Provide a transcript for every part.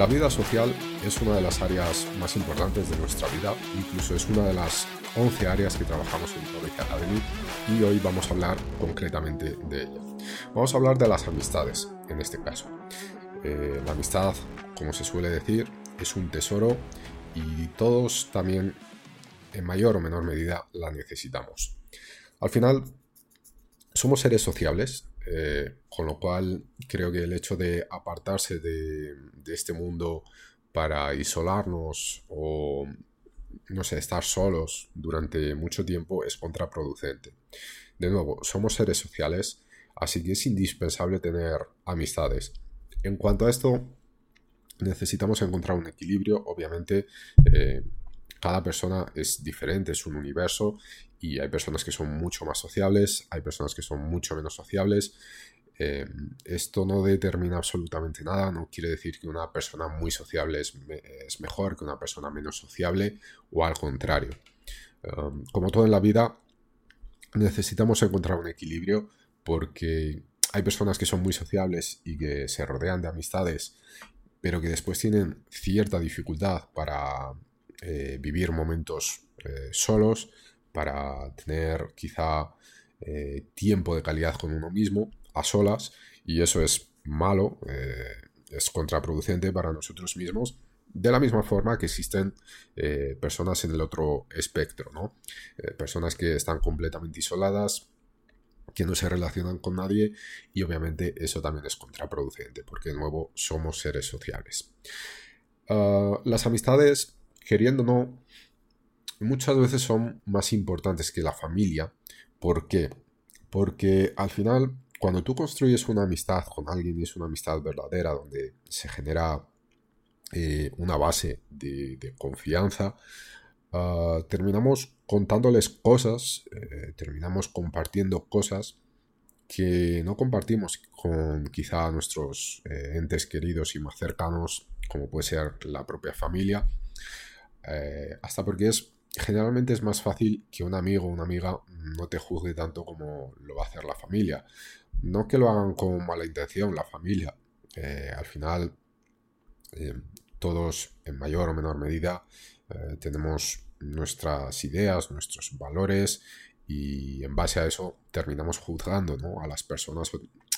La vida social es una de las áreas más importantes de nuestra vida, incluso es una de las 11 áreas que trabajamos en Toroiz Academy y hoy vamos a hablar concretamente de ella. Vamos a hablar de las amistades, en este caso. Eh, la amistad, como se suele decir, es un tesoro y todos también, en mayor o menor medida, la necesitamos. Al final, somos seres sociables, eh, con lo cual creo que el hecho de apartarse de, este mundo para isolarnos o no sé, estar solos durante mucho tiempo es contraproducente. De nuevo, somos seres sociales, así que es indispensable tener amistades. En cuanto a esto, necesitamos encontrar un equilibrio. Obviamente, eh, cada persona es diferente, es un universo y hay personas que son mucho más sociables, hay personas que son mucho menos sociables eh, esto no determina absolutamente nada, no quiere decir que una persona muy sociable es, mejor que una persona menos sociable o al contrario. Um, como todo en la vida, necesitamos encontrar un equilibrio porque hay personas que son muy sociables y que se rodean de amistades, pero que después tienen cierta dificultad para eh, vivir momentos eh, solos, para tener quizá tiempo de calidad con uno mismo a solas y eso es malo, eh, es contraproducente para nosotros mismos. De la misma forma que existen eh, personas en el otro espectro, ¿no? Eh, personas que están completamente isoladas, que no se relacionan con nadie y obviamente eso también es contraproducente porque de nuevo somos seres sociales. Ah, las amistades, queriendo o no, muchas veces son más importantes que la familia. ¿Por qué? Porque al final cuando tú construyes una amistad con alguien y es una amistad verdadera donde se genera eh, una base de, confianza, ah, terminamos contándoles cosas, eh, terminamos compartiendo cosas que no compartimos con quizá nuestros eh, entes queridos y más cercanos, como puede ser la propia familia, hasta porque es generalmente es más fácil que un amigo o una amiga no te juzgue tanto como lo va a hacer la familia. No que lo hagan con mala intención, la familia. Eh, al final, eh, todos en mayor o menor medida eh, tenemos nuestras ideas, nuestros valores y en base a eso terminamos juzgando a las personas,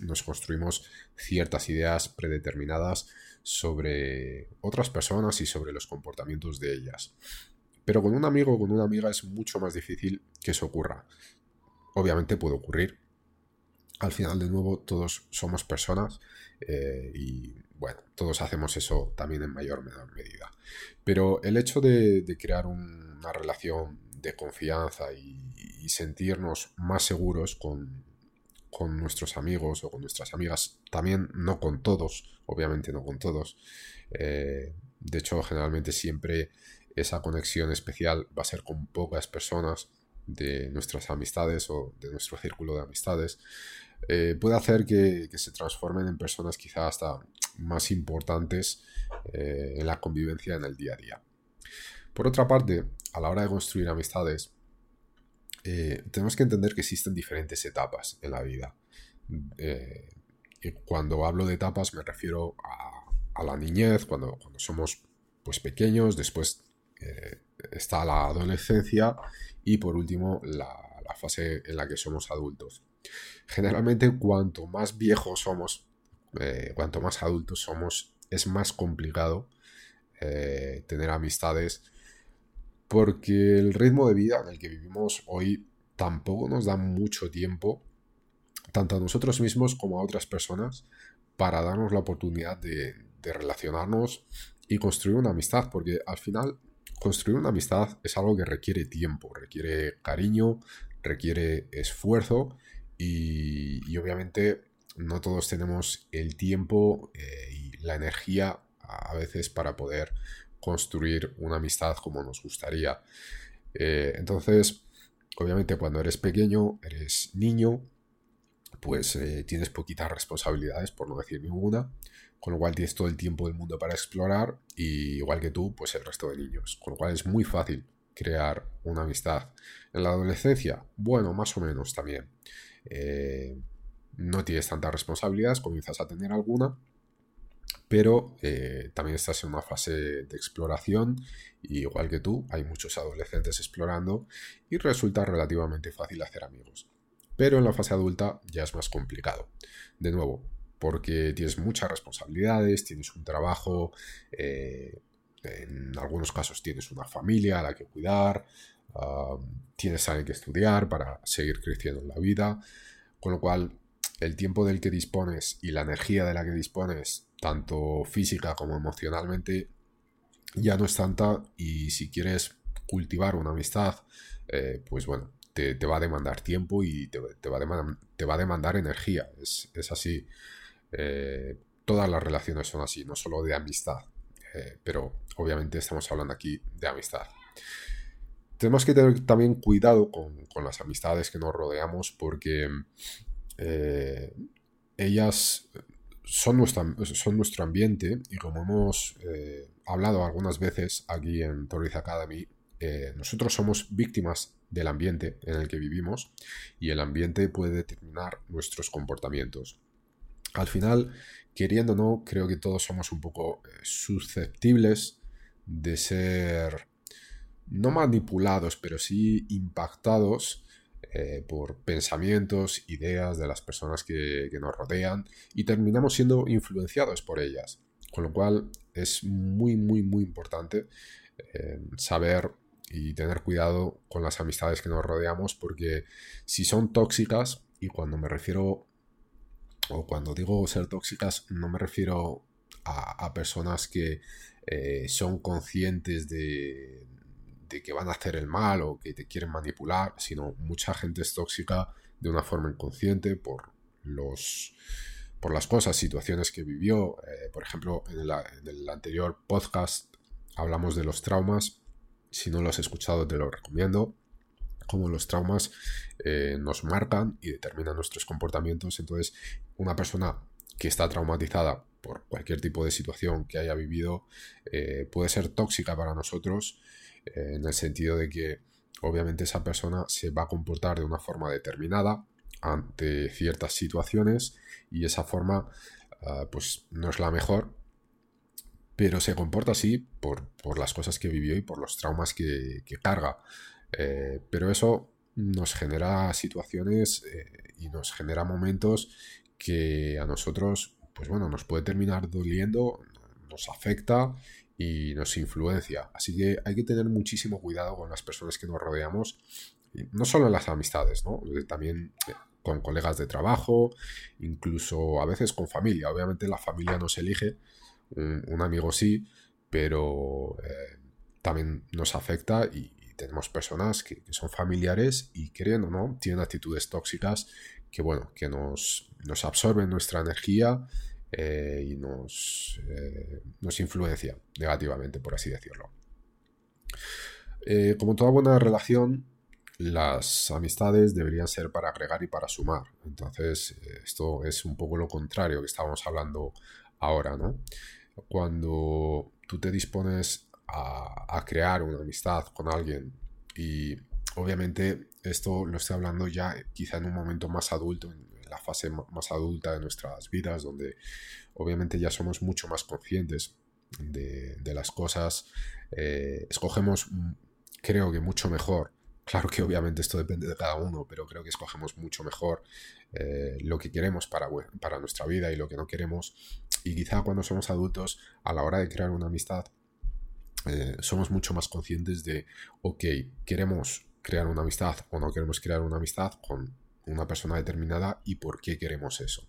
nos construimos ciertas ideas predeterminadas sobre otras personas y sobre los comportamientos de ellas. Pero con un amigo o con una amiga es mucho más difícil que eso ocurra. Obviamente puede ocurrir, al final de nuevo todos somos personas eh, y bueno, todos hacemos eso también en mayor o menor medida. Pero el hecho de, crear una relación de confianza y, sentirnos más seguros con, nuestros amigos o con nuestras amigas, también no con todos, obviamente no con todos. Eh, de hecho, generalmente siempre esa conexión especial va a ser con pocas personas de nuestras amistades o de nuestro círculo de amistades. Eh, puede hacer que, se transformen en personas quizá hasta más importantes eh, en la convivencia en el día a día. Por otra parte, a la hora de construir amistades, eh, tenemos que entender que existen diferentes etapas en la vida. y cuando hablo de etapas me refiero a, la niñez, cuando, somos pues, pequeños, después está la adolescencia y por último la fase en la que somos adultos. Generalmente cuanto más viejos somos, eh, cuanto más adultos somos, es más complicado eh, tener amistades porque el ritmo de vida en el que vivimos hoy tampoco nos da mucho tiempo, tanto a nosotros mismos como a otras personas, para darnos la oportunidad de, relacionarnos y construir una amistad, porque al final construir una amistad es algo que requiere tiempo, requiere cariño, requiere esfuerzo y, obviamente no todos tenemos el tiempo eh, y la energía a veces para poder construir una amistad como nos gustaría. Eh, entonces, obviamente cuando eres pequeño, eres niño, pues eh, tienes poquitas responsabilidades, por no decir ninguna, con lo cual tienes todo el tiempo del mundo para explorar y igual que tú, pues el resto de niños, con lo cual es muy fácil crear una amistad. En la adolescencia, bueno, más o menos también. Eh, no tienes tantas responsabilidades, comienzas a tener alguna, pero eh, también estás en una fase de exploración igual que tú, hay muchos adolescentes explorando y resulta relativamente fácil hacer amigos. Pero en la fase adulta ya es más complicado. De nuevo, porque tienes muchas responsabilidades, tienes un trabajo, eh, en algunos casos tienes una familia a la que cuidar, tienes alguien que estudiar para seguir creciendo en la vida, con lo cual el tiempo del que dispones y la energía de la que dispones, tanto física como emocionalmente, ya no es tanta y si quieres cultivar una amistad, eh, pues bueno, te, va a demandar tiempo y te, va, a demandar, te va a demandar energía. Es, así. Eh, todas las relaciones son así, no solo de amistad. Eh, pero obviamente estamos hablando aquí de amistad. Tenemos que tener también cuidado con, las amistades que nos rodeamos porque ellas son, son nuestro ambiente y como hemos eh, hablado algunas veces aquí en Torres Academy, nosotros somos víctimas del ambiente en el que vivimos y el ambiente puede determinar nuestros comportamientos. Al final, queriendo no, creo que todos somos un poco eh, susceptibles de ser no manipulados, pero sí impactados eh, por pensamientos, ideas de las personas que, nos rodean y terminamos siendo influenciados por ellas. Con lo cual es muy, muy, muy importante eh, saber y tener cuidado con las amistades que nos rodeamos porque si son tóxicas, y cuando me refiero o cuando digo ser tóxicas, no me refiero a, personas que eh, son conscientes de, que van a hacer el mal o que te quieren manipular, sino mucha gente es tóxica de una forma inconsciente por los por las cosas, situaciones que vivió. Eh, por ejemplo, en el, anterior podcast hablamos de los traumas. Si no lo has escuchado, te lo recomiendo cómo los traumas eh, nos marcan y determinan nuestros comportamientos. Entonces, una persona que está traumatizada por cualquier tipo de situación que haya vivido eh, puede ser tóxica para nosotros en el sentido de que obviamente esa persona se va a comportar de una forma determinada ante ciertas situaciones y esa forma ah, pues no es la mejor pero se comporta así por, las cosas que vivió y por los traumas que, que carga. Eh, pero eso nos genera situaciones eh, y nos genera momentos que a nosotros, pues bueno, nos puede terminar doliendo, nos afecta y nos influencia. Así que hay que tener muchísimo cuidado con las personas que nos rodeamos, no solo en las amistades, ¿no? Eh, también con colegas de trabajo, incluso a veces con familia. Obviamente la familia nos elige, un, amigo sí, pero también nos afecta y, tenemos personas que, son familiares y creen o no, tienen actitudes tóxicas que, bueno, que nos absorben nuestra energía eh, y nos, eh, nos influencia negativamente, por así decirlo. Eh, como toda buena relación, las amistades deberían ser para agregar y para sumar. Entonces, esto es un poco lo contrario que estábamos hablando ahora, ¿no? Cuando tú te dispones a, crear una amistad con alguien. Y obviamente esto lo estoy hablando ya quizá en un momento más adulto, fase más adulta de nuestras vidas, donde obviamente ya somos mucho más conscientes de, las cosas. Eh, escogemos, creo que mucho mejor. Claro que obviamente esto depende de cada uno, pero creo que escogemos mucho mejor eh, lo que queremos para, para nuestra vida y lo que no queremos. Y quizá cuando somos adultos, a la hora de crear una amistad, eh, somos mucho más conscientes de, ok, queremos crear una amistad o no queremos crear una amistad con una persona determinada y por qué queremos eso.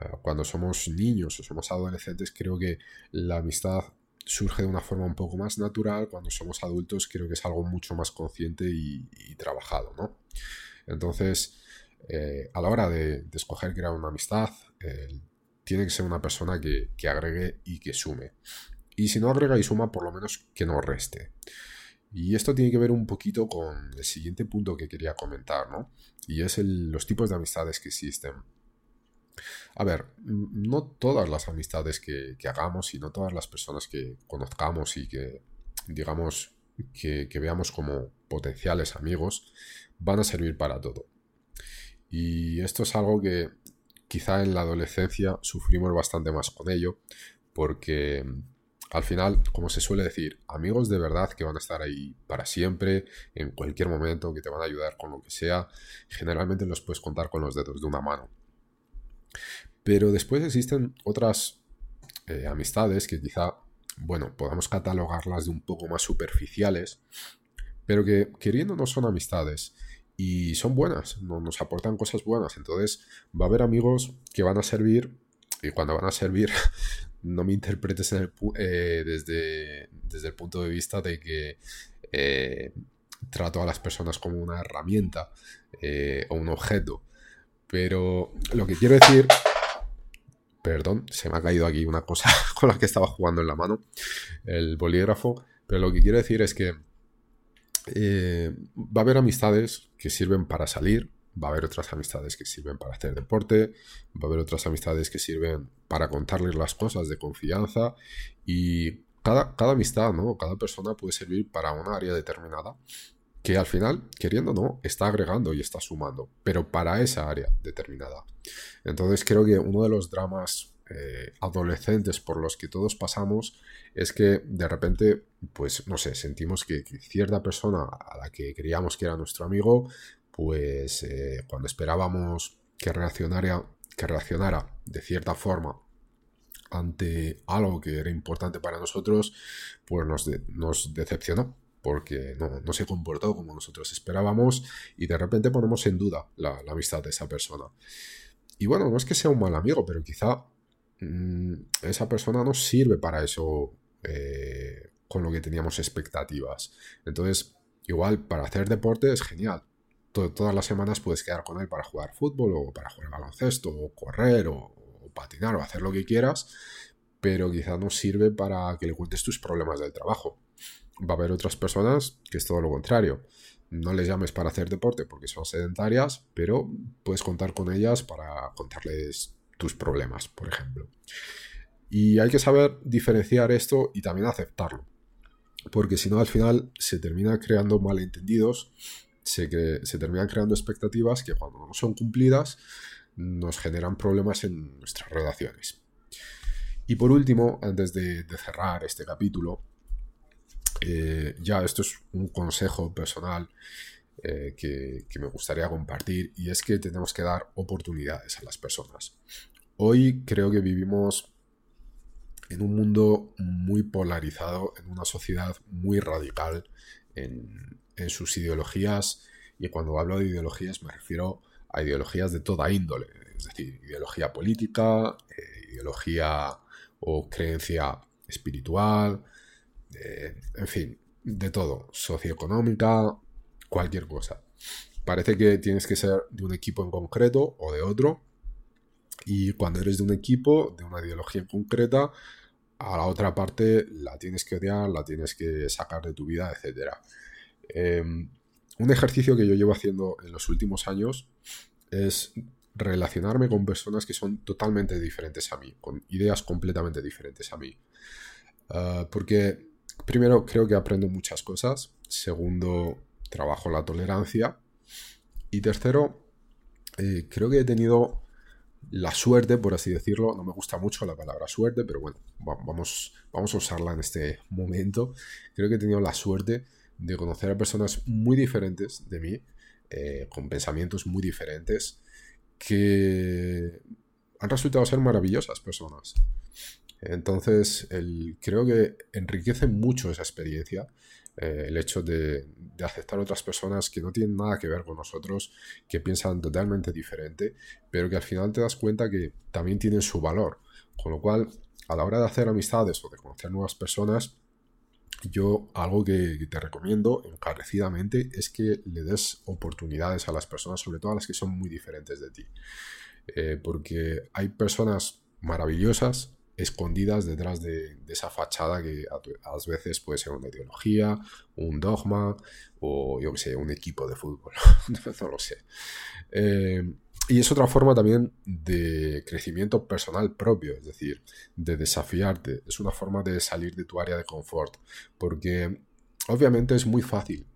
Eh, cuando somos niños o somos adolescentes, creo que la amistad surge de una forma un poco más natural, cuando somos adultos creo que es algo mucho más consciente y, trabajado, ¿no? Entonces, eh, a la hora de, escoger crear una amistad, tiene que ser una persona que, que, agregue y que sume. Y si no agrega y suma, por lo menos que no reste. Y esto tiene que ver un poquito con el siguiente punto que quería comentar, ¿no? Y es los tipos de amistades que existen. A ver, no todas las amistades que, hagamos y no todas las personas que conozcamos y que, digamos, que, que veamos como potenciales amigos van a servir para todo. Y esto es algo que quizá en la adolescencia sufrimos bastante más con ello, porque al final, como se suele decir, amigos de verdad que van a estar ahí para siempre, en cualquier momento, que te van a ayudar con lo que sea, generalmente los puedes contar con los dedos de una mano. Pero después existen otras eh, amistades que quizá, bueno, podamos catalogarlas de un poco más superficiales, pero que queriendo no son amistades y son buenas, nos aportan cosas buenas. Entonces va a haber amigos que van a servir y cuando van a servir no me interpretes eh, desde, desde, el punto de vista de que eh, trato a las personas como una herramienta eh, o un objeto. Pero lo que quiero decir... Perdón, se me ha caído aquí una cosa con la que estaba jugando en la mano, el bolígrafo. Pero lo que quiero decir es que va a haber amistades que sirven para salir, va a haber otras amistades que sirven para hacer deporte, va a haber otras amistades que sirven para contarles las cosas de confianza y cada, cada amistad, ¿no? Cada persona puede servir para una área determinada que al final, queriendo o no, está agregando y está sumando, pero para esa área determinada. Entonces creo que uno de los dramas eh, adolescentes por los que todos pasamos es que de repente, pues no sé, sentimos que, cierta persona a la que creíamos que era nuestro amigo, pues eh, cuando esperábamos que reaccionara, que de cierta forma ante algo que era importante para nosotros, pues nos, decepcionó porque no, se comportó como nosotros esperábamos y de repente ponemos en duda la, amistad de esa persona. Y bueno, no es que sea un mal amigo, pero quizá mm, esa persona no sirve para eso eh, con lo que teníamos expectativas. Entonces, igual para hacer deporte es genial, todas las semanas puedes quedar con él para jugar fútbol o para jugar baloncesto o correr o, patinar o hacer lo que quieras, pero quizá no sirve para que le cuentes tus problemas del trabajo. Va a haber otras personas que es todo lo contrario. No les llames para hacer deporte porque son sedentarias, pero puedes contar con ellas para contarles tus problemas, por ejemplo. Y hay que saber diferenciar esto y también aceptarlo. Porque si no, al final se termina creando malentendidos se, se terminan creando expectativas que cuando no son cumplidas nos generan problemas en nuestras relaciones. Y por último, antes de, cerrar este capítulo, eh, ya esto es un consejo personal eh, que, que, me gustaría compartir y es que tenemos que dar oportunidades a las personas. Hoy creo que vivimos en un mundo muy polarizado, en una sociedad muy radical, en, en sus ideologías, y cuando hablo de ideologías me refiero a ideologías de toda índole, es decir, ideología política, eh, ideología o creencia espiritual, eh, en fin, de todo, socioeconómica, cualquier cosa. Parece que tienes que ser de un equipo en concreto o de otro, y cuando eres de un equipo, de una ideología en concreta, a la otra parte la tienes que odiar, la tienes que sacar de tu vida, etcétera. Em, un ejercicio que yo llevo haciendo en los últimos años es relacionarme con personas que son totalmente diferentes a mí, con ideas completamente diferentes a mí. Ah, porque primero creo que aprendo muchas cosas, segundo trabajo la tolerancia y tercero eh, creo que he tenido la suerte, por así decirlo, no me gusta mucho la palabra suerte, pero bueno, vamos, vamos a usarla en este momento. Creo que he tenido la suerte de conocer a personas muy diferentes de mí, eh, con pensamientos muy diferentes, que han resultado ser maravillosas personas. Entonces, creo que enriquece mucho esa experiencia eh, el hecho de, de, aceptar otras personas que no tienen nada que ver con nosotros, que piensan totalmente diferente, pero que al final te das cuenta que también tienen su valor. Con lo cual, a la hora de hacer amistades o de conocer nuevas personas, yo algo que, te recomiendo encarecidamente es que le des oportunidades a las personas, sobre todo a las que son muy diferentes de ti. Eh, porque hay personas maravillosas escondidas detrás de, esa fachada que a, veces puede ser una ideología, un dogma o yo que sé, un equipo de fútbol. no lo sé. Eh, y es otra forma también de crecimiento personal propio, es decir, de desafiarte. Es una forma de salir de tu área de confort. Porque obviamente es muy fácil,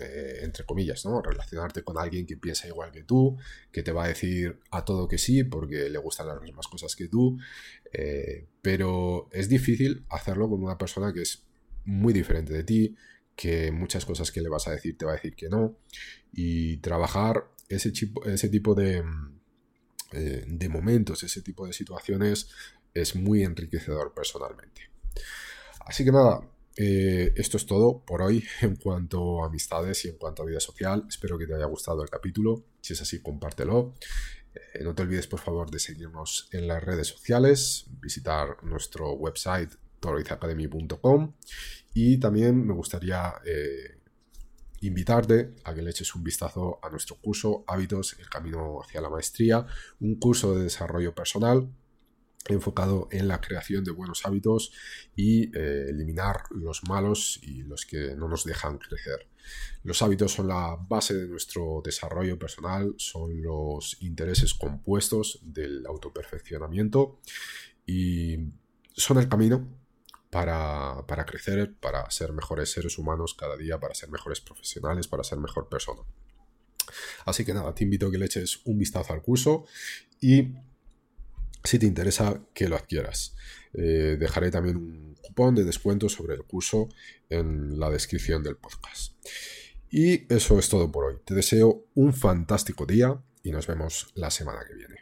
eh, entre comillas, ¿no? Relacionarte con alguien que piensa igual que tú, que te va a decir a todo que sí porque le gustan las mismas cosas que tú. Eh, pero es difícil hacerlo con una persona que es muy diferente de ti, que muchas cosas que le vas a decir te va a decir que no. Y trabajar ese, tipo de, eh, de momentos, ese tipo de situaciones es muy enriquecedor personalmente. Así que nada, eh, esto es todo por hoy en cuanto a amistades y en cuanto a vida social. Espero que te haya gustado el capítulo. Si es así, compártelo. Eh, no te olvides, por favor, de seguirnos en las redes sociales, visitar nuestro website toroizacademy.com y también me gustaría invitarte a que le eches un vistazo a nuestro curso Hábitos, el camino hacia la maestría, un curso de desarrollo personal enfocado en la creación de buenos hábitos y eh, eliminar los malos y los que no nos dejan crecer. Los hábitos son la base de nuestro desarrollo personal, son los intereses compuestos del autoperfeccionamiento y son el camino para, para, crecer, para ser mejores seres humanos cada día, para ser mejores profesionales, para ser mejor persona. Así que nada, te invito a que le eches un vistazo al curso y si te interesa que lo adquieras. Eh, dejaré también un cupón de descuento sobre el curso en la descripción del podcast. Y eso es todo por hoy. Te deseo un fantástico día y nos vemos la semana que viene.